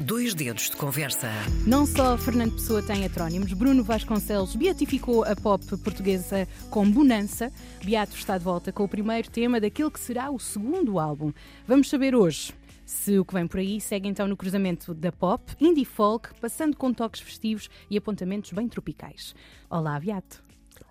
Dois dedos de conversa. Não só Fernando Pessoa tem heterónimos, Bruno Vasconcelos beatificou a pop portuguesa com Bonança. Beato está de volta com o primeiro tema daquele que será o segundo álbum. Vamos saber hoje se o que vem por aí segue então no cruzamento da pop, indie folk, passando com toques festivos e apontamentos bem tropicais. Olá, Beato.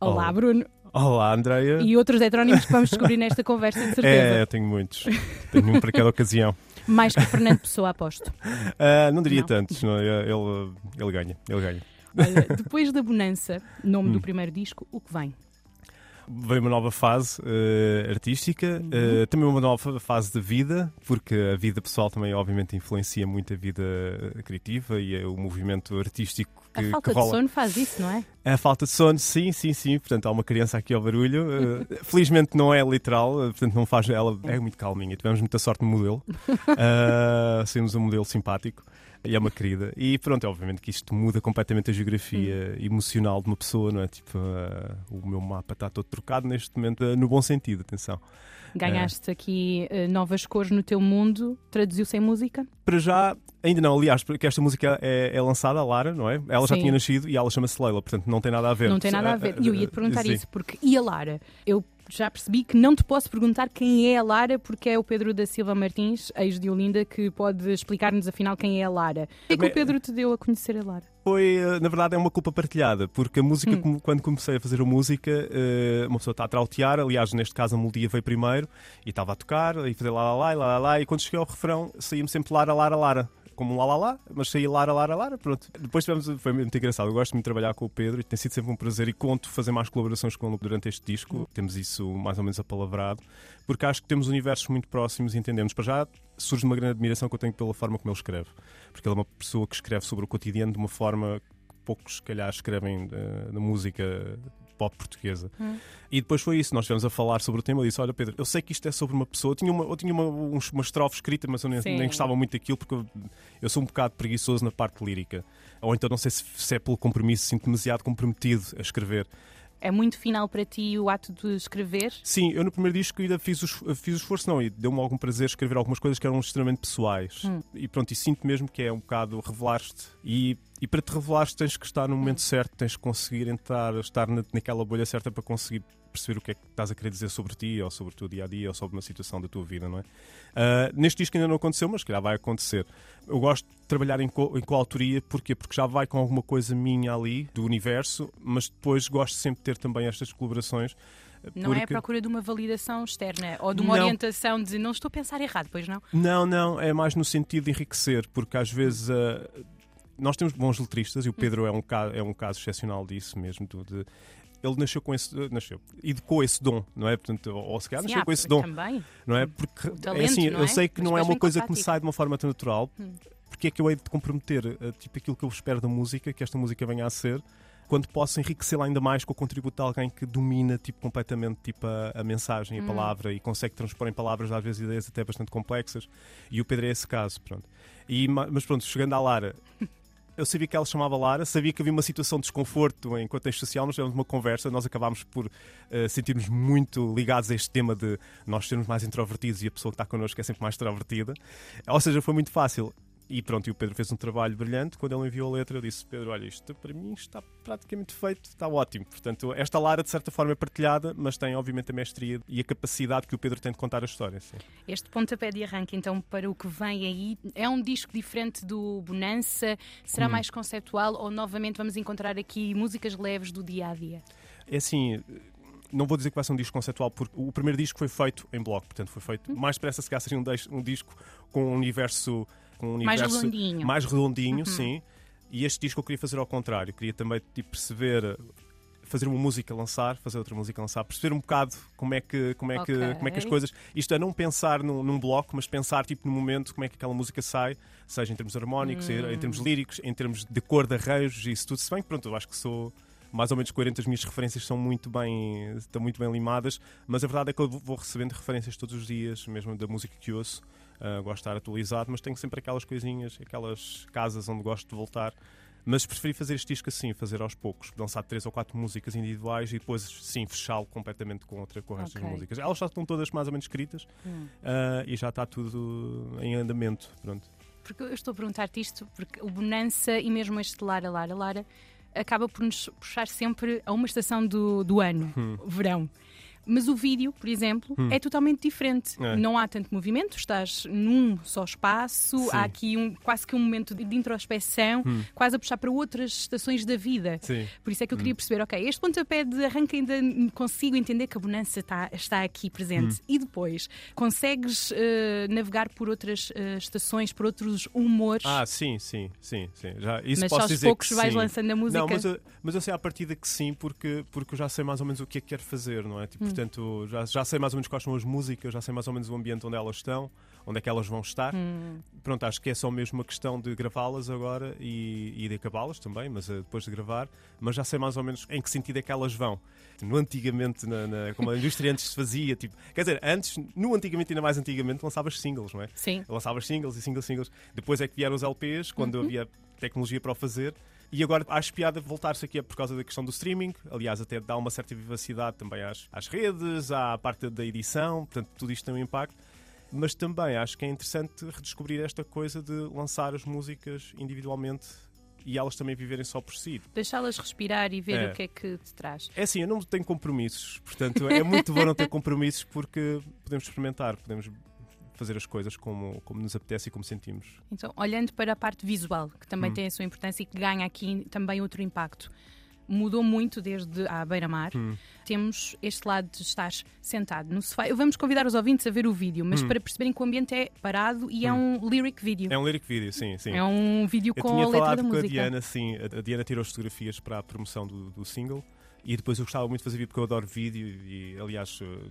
Olá, Olá. Bruno. Olá, Andreia. E outros heterónimos que vamos descobrir nesta conversa, de certeza. É, eu tenho muitos. Tenho um para cada ocasião. Mais que Fernando Pessoa, aposto. Ah, não diria Não. tantos, não, ele, ele ganha, ele ganha. Olha, depois da Bonança, nome Hum. do primeiro disco, o que vem? Veio uma nova fase eh, artística, Uhum. eh, também uma nova fase de vida, porque a vida pessoal também, obviamente, influencia muito a vida eh, criativa e o movimento artístico que, A que falta de rola. sono faz isso, não é? A falta de sono, sim, sim, sim. Portanto, há uma criança aqui ao barulho. Eh, felizmente não é literal, eh, portanto, não faz. Ela é muito calminha. Tivemos muita sorte no modelo. Uh, Saímos um modelo simpático e é uma querida. E pronto, é obviamente que isto muda completamente a geografia emocional de uma pessoa, não é? Tipo, eh, o meu mapa está todo trocado neste momento, eh, no bom sentido, atenção. Ganhaste aqui eh, novas cores no teu mundo, traduziu-se em música? Para já, ainda não, aliás, porque esta música é, é lançada, a Lara, não é? Ela já Sim. tinha nascido e ela chama-se Leila, portanto não tem nada a ver. Não tem nada a ver. E eu ia te perguntar Sim. isso, porque e a Lara? Eu já percebi que não te posso perguntar quem é a Lara, porque é o Pedro da Silva Martins, ex de Olinda, que pode explicar-nos afinal quem é a Lara. O que é que o Pedro te deu a conhecer a Lara? Foi, eh, na verdade, é uma culpa partilhada, porque a música, Hum. quando comecei a fazer a música, eh, uma pessoa está a trautear, aliás, neste caso a melodia veio primeiro, e estava a tocar, e fazer lá lá lá, lá lá lá, e quando cheguei ao refrão, saía-me sempre Lara, Lara, Lara. Como um lá mas saía Lara, Lara, Lara, pronto. Depois tivemos, foi muito engraçado. Eu gosto muito de trabalhar com o Pedro e tem sido sempre um prazer e conto fazer mais colaborações com ele durante este disco. Temos isso mais ou menos apalavrado, porque acho que temos universos muito próximos e entendemos. Para já surge uma grande admiração que eu tenho pela forma como ele escreve, porque ele é uma pessoa que escreve sobre o cotidiano de uma forma que poucos, se calhar, escrevem eh, na música pop portuguesa. Hum. E depois foi isso, nós estivemos a falar sobre o tema. Eu disse: Olha, Pedro, eu sei que isto é sobre uma pessoa. Eu tinha uma, eu tinha uma, uns- uma estrofe escrita, mas eu nem, Sim. nem gostava muito daquilo porque eu, eu sou um bocado preguiçoso na parte lírica. Ou então, não sei se, se é pelo compromisso, sinto demasiado comprometido a escrever. É muito final para ti o ato de escrever? Sim, eu no primeiro disco ainda fiz o, fiz o esforço, não, e deu-me algum prazer escrever algumas coisas que eram extremamente pessoais. Hum. E pronto, e sinto mesmo que é um bocado revelar-te. E, e para te revelares tens que estar no momento certo, tens que conseguir entrar, estar na, naquela bolha certa para conseguir perceber o que é que estás a querer dizer sobre ti, ou sobre o teu dia a dia, ou sobre uma situação da tua vida, não é? Ah, neste disco ainda não aconteceu, mas se calhar vai acontecer. Eu gosto de trabalhar em, co em coautoria, porquê? Porque já vai com alguma coisa minha ali, do universo, mas depois gosto sempre de ter também estas colaborações. Não é a porque- procura de uma validação externa ou de uma Não. orientação de não estou a pensar errado, pois não? Não, não, é mais no sentido de enriquecer, porque às vezes ah, nós temos bons letristas e o Pedro é um caso, é um caso excepcional disso mesmo. de- ele nasceu com esse, nasceu, educou esse dom, não é? Portanto, ou, se calhar nasceu há, com esse dom, Também. não é? Porque talento, é assim, não eu é? sei que Mas não é uma coisa que me sai de uma forma tão natural, Hum. porque é que eu hei de comprometer ah, tipo aquilo que eu espero da música, que esta música venha a ser. Quando posso enriquecê-la ainda mais com o contributo de alguém que domina tipo, completamente tipo, a, a mensagem, a Hum. palavra e consegue transpor em palavras às vezes ideias até bastante complexas. E o Pedro é esse caso, pronto. E, ma- mas pronto, chegando à Lara, eu sabia que ela chamava Lara, sabia que havia uma situação de desconforto em contexto social, nós tivemos uma conversa, nós acabámos por eh, sentirmos muito ligados a este tema de nós sermos mais introvertidos e a pessoa que está connosco é sempre mais extrovertida. Ou seja, foi muito fácil. E pronto, e o Pedro fez um trabalho brilhante. Quando ele enviou a letra, eu disse: Pedro, olha, isto para mim está praticamente feito, está ótimo. Portanto, esta Lara, de certa forma, é partilhada, mas tem, obviamente, a mestria e a capacidade que o Pedro tem de contar a história. Sim. Este pontapé de arranque, então, para o que vem aí, é um disco diferente do Bonança? Será Hum. mais conceptual ou novamente vamos encontrar aqui músicas leves do dia a dia? É assim. Não vou dizer que vai ser um disco conceptual, porque o primeiro disco foi feito em bloco, portanto foi feito Hum. mais depressa se calhar seria um, um disco com um universo, com um Mais universo redondinho. mais redondinho, Uhum. sim. E este disco eu queria fazer ao contrário, queria também tipo, perceber, fazer uma música lançar, fazer outra música lançar, perceber um bocado como é que, como é que, Ok. como é que as coisas. Isto é não pensar num, num bloco, mas pensar tipo no momento como é que aquela música sai, seja em termos harmónicos, em- em termos líricos, em termos de cor de arranjos, isso tudo. Se bem que pronto, eu acho que sou mais ou menos coerente, as minhas referências são muito bem, estão muito bem limadas, mas a verdade é que eu vou recebendo referências todos os dias, mesmo da música que ouço. Ah, gosto de estar atualizado, mas tenho sempre aquelas coisinhas, aquelas casas onde gosto de voltar. Mas preferi fazer este disco assim, fazer aos poucos, lançar três ou quatro músicas individuais e depois, sim, fechá-lo completamente com outra com o resto das Ok. músicas. Elas já estão todas mais ou menos escritas Hum. ah, e já está tudo em andamento. Pronto. Porque eu estou a perguntar-te isto, porque o Bonança e mesmo este Lara, Lara, Lara acaba por nos puxar sempre a uma estação do, do ano, Hum. verão. Mas o vídeo, por exemplo, é totalmente diferente. É. Não há tanto movimento, estás num só espaço, Sim. há aqui um, quase que um momento de de introspeção, quase a puxar para outras estações da vida. Sim. Por isso é que eu queria perceber, ok, este pontapé de arranque ainda consigo entender que a bonança está, está aqui presente. E depois, consegues eh, navegar por outras eh, estações, por outros humores, Ah, sim, sim, sim, sim. Já, isso mas posso aos dizer poucos que vais sim. lançando a música. Não, mas eu, mas eu sei à partida que sim, porque, porque eu já sei mais ou menos o que é que quero fazer, não é? Hum. Tipo, Portanto, já, já sei mais ou menos quais são as músicas, já sei mais ou menos o ambiente onde elas estão, onde é que elas vão estar. Hum. Pronto, acho que é só mesmo uma questão de gravá-las agora e, e de acabá-las também, mas eh, depois de gravar, mas já sei mais ou menos em que sentido é que elas vão. No antigamente, na, na- como a indústria antes se fazia, tipo, quer dizer, antes, no antigamente, ainda mais antigamente, lançavas singles, não é? Sim. lançavas singles e singles, singles. Depois é que vieram os LPs, quando Uhum. havia tecnologia para o fazer. E agora acho piada voltar-se aqui por causa da questão do streaming. Aliás, até dá uma certa vivacidade também às, às redes, à parte da edição. Portanto, tudo isto tem um impacto. Mas também acho que é interessante redescobrir esta coisa de lançar as músicas individualmente e elas também viverem só por si. Deixá-las respirar e ver É. o que é que te traz. É assim, eu não tenho compromissos. Portanto, é muito bom não ter compromissos porque podemos experimentar, podemos fazer as coisas como, como nos apetece e como sentimos. Então, olhando para a parte visual, que também Hum. tem a sua importância e que ganha aqui também outro impacto. Mudou muito desde a beira-mar. Hum. Temos este lado de estar sentado no sofá. Vamos convidar os ouvintes a ver o vídeo, mas para perceberem que o ambiente é parado e é um lyric vídeo. Hum. É um lyric video, sim, sim. É um vídeo Eu com tinha a letra falado da com a música. Diana, sim. A a Diana tirou as fotografias para a promoção do, do single e depois eu gostava muito de fazer vídeo porque eu adoro vídeo e, aliás, eh,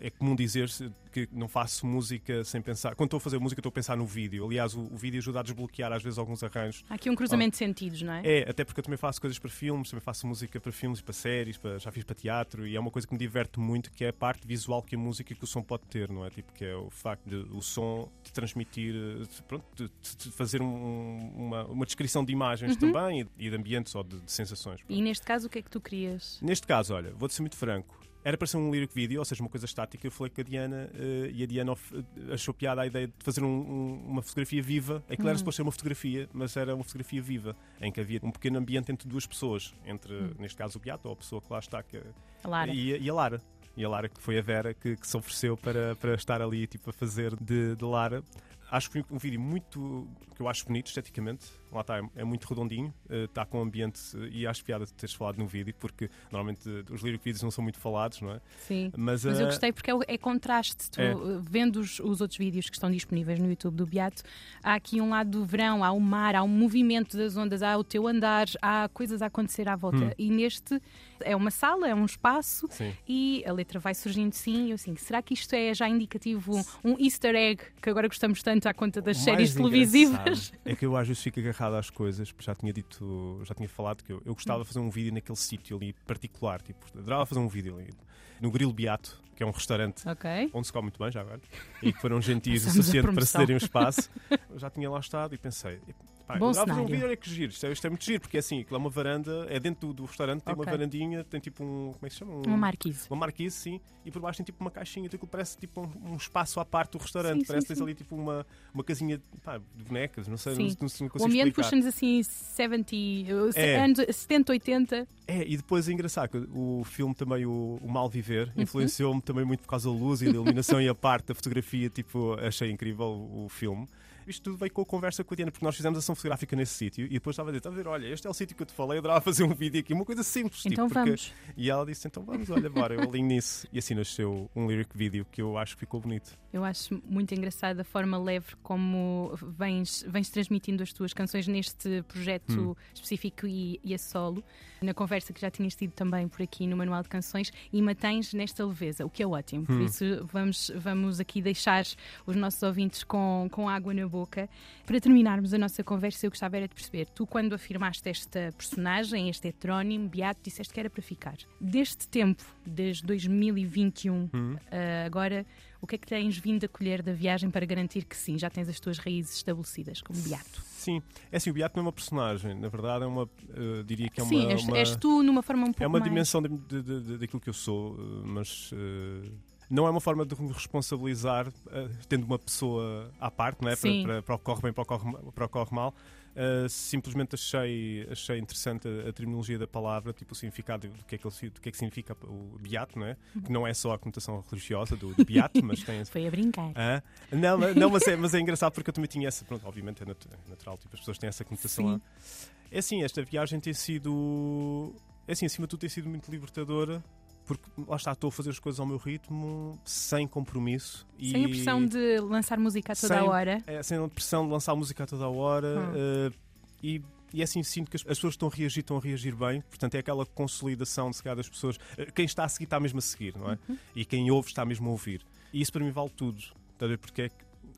é comum dizer-se que não faço música sem pensar. Quando estou a fazer música, estou a pensar no vídeo. Aliás, o, o vídeo ajuda a desbloquear às vezes alguns arranjos. Há aqui um cruzamento de sentidos, não é? É, até porque eu também faço coisas para filmes, também faço música para filmes e para séries, para- já fiz para teatro e é uma coisa que me diverte muito, que é a parte visual que a música e que o som pode ter, não é? Tipo, que é o facto de o som de transmitir, de- pronto, de, de- fazer um- uma, uma descrição de imagens também e, e de ambientes ou de, de sensações. E neste caso, o que é que tu querias? Neste caso, olha, vou-te ser muito franco. Era para ser um lyric video, ou seja, uma coisa estática. Eu falei com a Diana eh, e a Diana eh, achou piada a ideia de fazer um- um- uma fotografia viva. Aquilo era suposto ser uma fotografia, mas era uma fotografia viva, em que havia um pequeno ambiente entre duas pessoas, entre, neste caso, o Beato, ou a pessoa que lá está, que, A Lara. E, a- e a Lara. E a Lara, que foi a Vera, que, que se ofereceu para, para estar ali tipo, a fazer de, de Lara. Acho que um vídeo muito. que eu acho bonito esteticamente. Lá está, é, muito redondinho, eh, está com ambiente. eh, e acho piada de teres falado no vídeo, porque normalmente eh, os lyric vídeos não são muito falados, não é? Sim. Mas, Mas eu eh, gostei porque é, o- é contraste. Tu, É. Vendo os, os outros vídeos que estão disponíveis no YouTube do Beato, há aqui um lado do verão, há o mar, há o movimento das ondas, há o teu andar, há coisas a acontecer à volta. Hum. E neste é uma sala, é um espaço Sim. e a letra vai surgindo sim. E eu assim, será que isto é já indicativo, um easter egg que agora gostamos tanto à conta das O séries televisivas? É que eu às vezes fico agarrado às coisas, já tinha dito, já tinha falado que eu, eu gostava de fazer um vídeo naquele sítio ali particular, tipo, adorava fazer um vídeo ali no Grilo Beato, que é um restaurante Ok. onde se come muito bem já agora, e que foram gentis o suficiente para cederem um espaço. Eu já tinha lá estado e pensei, pá, Bom fazer um vídeo, olha que giro, isto é, isto é muito giro, porque é assim, aquilo é uma varanda, é dentro do, do restaurante, tem Ok. uma varandinha, tem tipo um, como é que se chama? Um, Uma marquise. uma marquise, sim, e por baixo tem tipo uma caixinha, então aquilo parece tipo um, um espaço à parte do restaurante, Sim, parece sim, que tens ali tipo uma, uma casinha pá, de bonecas, não sei, Sim. não, não, não O consigo ambiente explicar. puxa-nos assim 70, uh, É. anos 70, 80. É, e depois é engraçado o filme também, o, o Mal Viver, Uhum. influenciou-me também muito por causa da luz e da iluminação e a parte da fotografia, tipo, achei incrível o, o filme. Isto tudo veio com a conversa com a Diana, porque nós fizemos ação fotográfica nesse sítio e depois estava a dizer, está a ver, olha, este é o sítio que eu te falei, eu adorava fazer um vídeo aqui, uma coisa simples. Então tipo, porque- vamos. E ela disse, então vamos, olha, bora, eu alinho nisso. E assim nasceu um lyric video que eu acho que ficou bonito. Eu acho muito engraçada a forma leve como vens, vens transmitindo as tuas canções neste projeto Hum. específico e, e a solo, na conversa que já tinhas tido também por aqui no Manual de Canções, e mantens nesta leveza, o que é ótimo. Por Hum. isso vamos, vamos aqui deixar os nossos ouvintes com, com água na boca. Para terminarmos a nossa conversa, eu gostava era de perceber, tu quando afirmaste esta personagem, este heterónimo, Beato, disseste que era para ficar. Deste tempo, desde 2021, Hum. Uh, agora, o que é que tens vindo a colher da viagem para garantir que sim, já tens as tuas raízes estabelecidas como beato? Sim, é assim, o Beato não é uma personagem, na verdade é uma, eh, diria que é uma... sim, és, uma... és tu numa forma um pouco É uma mais... dimensão de, de- de- daquilo que eu sou, eh, mas eh, não é uma forma de me responsabilizar uh, tendo uma pessoa à parte, não é? Para, para, para, o que corre bem, para o que corre, para o que corre mal. Uh, simplesmente achei, achei interessante a, a, terminologia da palavra, tipo o significado do que é que, ele, do que, é que significa o beato, não é? Uhum. Que não é só a conotação religiosa do, do beato, mas tem. Foi a brincar. Ah, não, não mas, é, mas é engraçado porque eu também tinha essa. Pronto, obviamente é natural, tipo, as pessoas têm essa conotação. Sim. É assim, esta viagem tem sido. É assim, acima de tudo, tem sido muito libertadora porque lá está, estou a fazer as coisas ao meu ritmo, sem compromisso. Sem a pressão de lançar música a toda sem, a hora. É, sem a pressão de lançar música a toda a hora. Hum. Uh, e, e é assim sinto que as, as, pessoas estão a reagir, estão a reagir bem. Portanto, é aquela consolidação de se das pessoas. Uh, quem está a seguir está mesmo a seguir, não é? Uhum. E quem ouve está mesmo a ouvir. E isso para mim vale tudo. Está a ver? Porque é que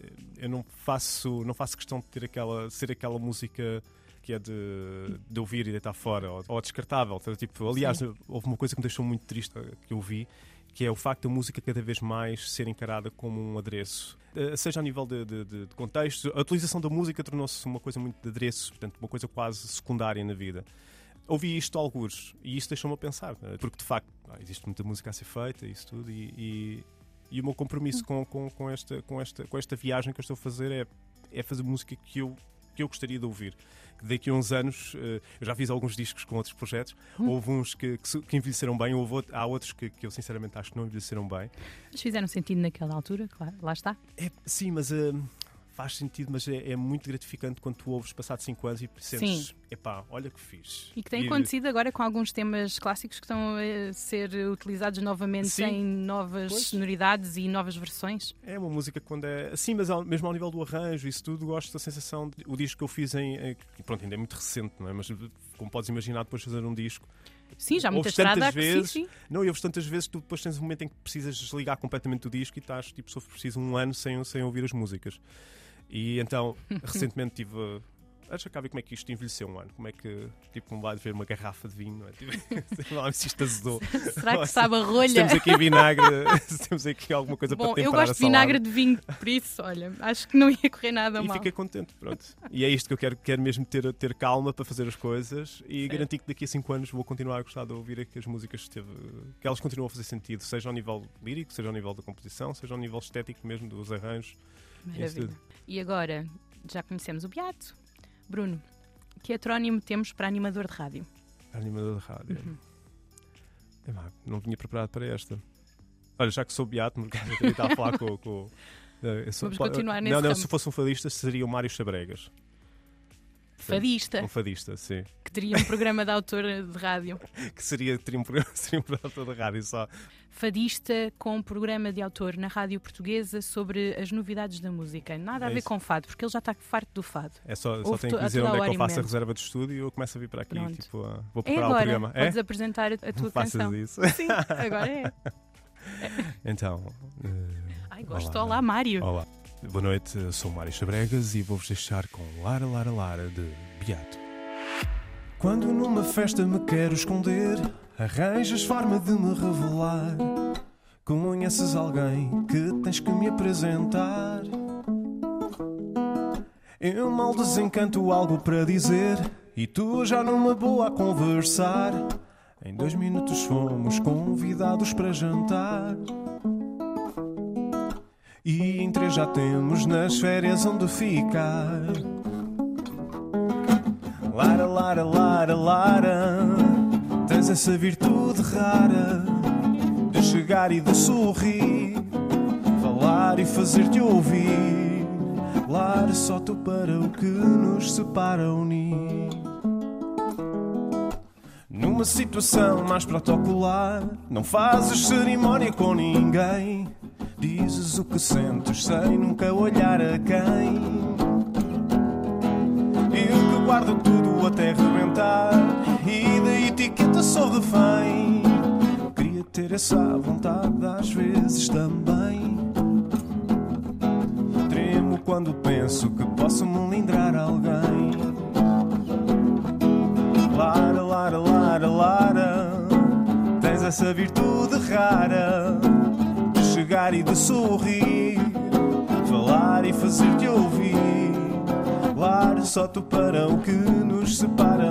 eh, eu não faço, não faço questão de ter aquela, ser aquela música que é de, de ouvir e deitar fora, ou, ou descartável. Tipo, aliás, Sim. houve uma coisa que me deixou muito triste que eu vi, que é o facto da música cada vez mais ser encarada como um adereço. Eh, seja a nível de, de, de contexto, a utilização da música tornou-se uma coisa muito de adereço, portanto, uma coisa quase secundária na vida. Ouvi isto alguns e isso deixou-me a pensar, eh, porque de facto existe muita música a ser feita, isso tudo, e, e, e o meu compromisso com, com, com, esta, com, esta, com esta viagem que eu estou a fazer é, é fazer música que eu, que eu gostaria de ouvir daqui a uns anos, eh, eu já fiz alguns discos com outros projetos, hum. houve uns que, que, envelheceram bem, houve, há outros que, que, eu sinceramente acho que não envelheceram bem. Mas fizeram sentido naquela altura, claro, lá está. É, sim, mas uh, faz sentido, mas é, é, muito gratificante quando tu ouves passado 5 anos e sentes, Sim. epá, olha que fiz. E que tem e... acontecido agora com alguns temas clássicos que estão a ser utilizados novamente Sim. em novas pois. sonoridades e novas versões. É uma música quando é assim, mas ao, mesmo ao nível do arranjo, isso tudo, gosto da sensação. De, o disco que eu fiz em. em pronto, ainda é muito recente, não é? Mas como podes imaginar, depois de fazer um disco. Sim, já muita estrada vezes, sim, sim. Não, e ouves tantas vezes que tu depois tens um momento em que precisas desligar completamente o disco e estás, tipo, só preciso um ano sem, sem ouvir as músicas. E então, recentemente tive. Acho que ver como é que isto envelheceu um ano. Como é que, tipo, um lado ver uma garrafa de vinho, não é? Tipo, lá se isto azedou. Será que sabe a rolha? Se temos aqui vinagre, se temos aqui alguma coisa Bom, para temperar eu gosto de vinagre de vinho, por isso, olha, acho que não ia correr nada e mal. E fiquei contente, pronto. E é isto que eu quero, quero mesmo ter, ter calma para fazer as coisas e certo. garantir que daqui a 5 anos vou continuar a gostar de ouvir que as músicas teve, que elas continuam a fazer sentido, seja ao nível lírico, seja ao nível da composição, seja ao nível estético mesmo dos arranjos. Maravilha. E agora, já conhecemos o Beato. Bruno, que heterónimo temos para animador de rádio? Animador de rádio. Uhum. É, não vinha preparado para esta. Olha, já que sou Beato, eu estava a falar com. com sou, Vamos continuar nesse Não, não, ramo. se fosse um fadista seria o Mário Chabregas. Fadista. Um fadista, sim. Que teria um programa de autor de rádio. que seria, teria um programa, seria um programa de autor de rádio só. Fadista com um programa de autor na rádio portuguesa sobre as novidades da música. Nada a é ver com fado, porque ele já está farto do fado. É só, só tenho que dizer onde é que eu faço a reserva de estúdio e eu começo a vir para aqui. Tipo, uh, vou preparar é agora. o programa. Podes é? apresentar a, tua Faças canção. isso. Sim, agora é. Então. Uh, Ai, gosto. Olá, olá Mário. Olá. Boa noite, sou Mário Chabregas e vou-vos deixar com Lara Lara Lara de Beato. Quando numa festa me quero esconder, arranjas forma de me revelar. Conheces alguém que tens que me apresentar? Eu mal desencanto algo para dizer e tu já numa boa a conversar. Em dois minutos fomos convidados para jantar. Já temos nas férias onde ficar. Lara, Lara, Lara, Lara, tens essa virtude rara de chegar e de sorrir, falar e fazer-te ouvir. Lara, só tu para o que nos separa unir. Numa situação mais protocolar, não fazes cerimónia com ninguém. Dizes o que sentes sem nunca olhar a quem. Guardo tudo até rebentar. E da etiqueta sou refém. Queria ter essa vontade às vezes também. Tremo quando penso que posso melindrar alguém. Lara, Lara, Lara, Lara Tens essa virtude rara Chegar e de sorrir Falar e fazer-te ouvir. Claro, só tu para o que nos separa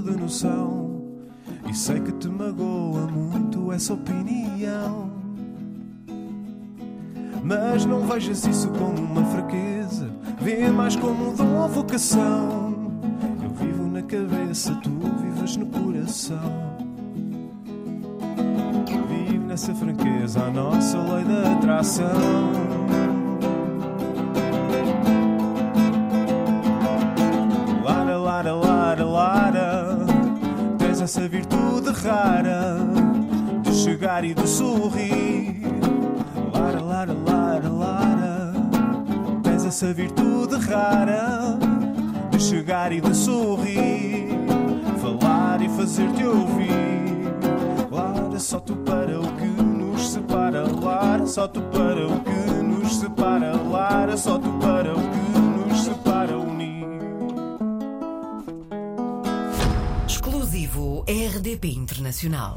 de noção. E sei que te magoa muito essa opinião. Mas não vejas isso como uma fraqueza, vê mais como ou vocação. Eu vivo na cabeça, tu vives no coração. Vive nessa franqueza a nossa lei da atração. Essa virtude rara de chegar e de sorrir. Lara, Lara, Lara, Lara, tens essa virtude rara de chegar e de sorrir, falar e fazer-te ouvir. Lara, só tu para o que nos separa, Lara, só tu para o que nos separa, Lara, só tu Exclusivo RDP Internacional.